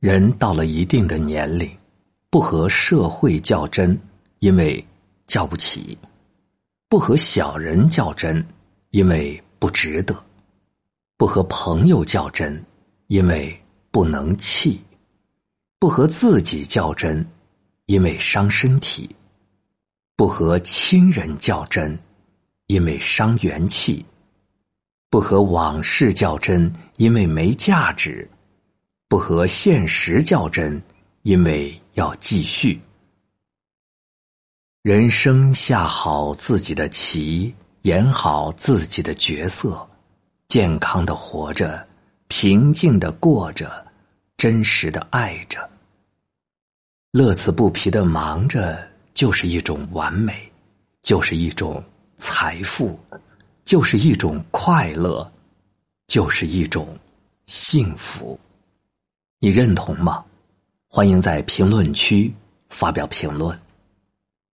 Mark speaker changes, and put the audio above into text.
Speaker 1: 人到了一定的年龄，不和社会较真，因为较不起；不和小人较真，因为不值得；不和朋友较真，因为不能气；不和自己较真，因为伤身体；不和亲人较真，因为伤元气；不和往事较真，因为没价值。不和现实较真，因为要继续。人生下好自己的棋，演好自己的角色，健康的活着，平静的过着，真实的爱着，乐此不疲的忙着，就是一种完美，就是一种财富，就是一种快乐，就是一种幸福。你认同吗？欢迎在评论区发表评论。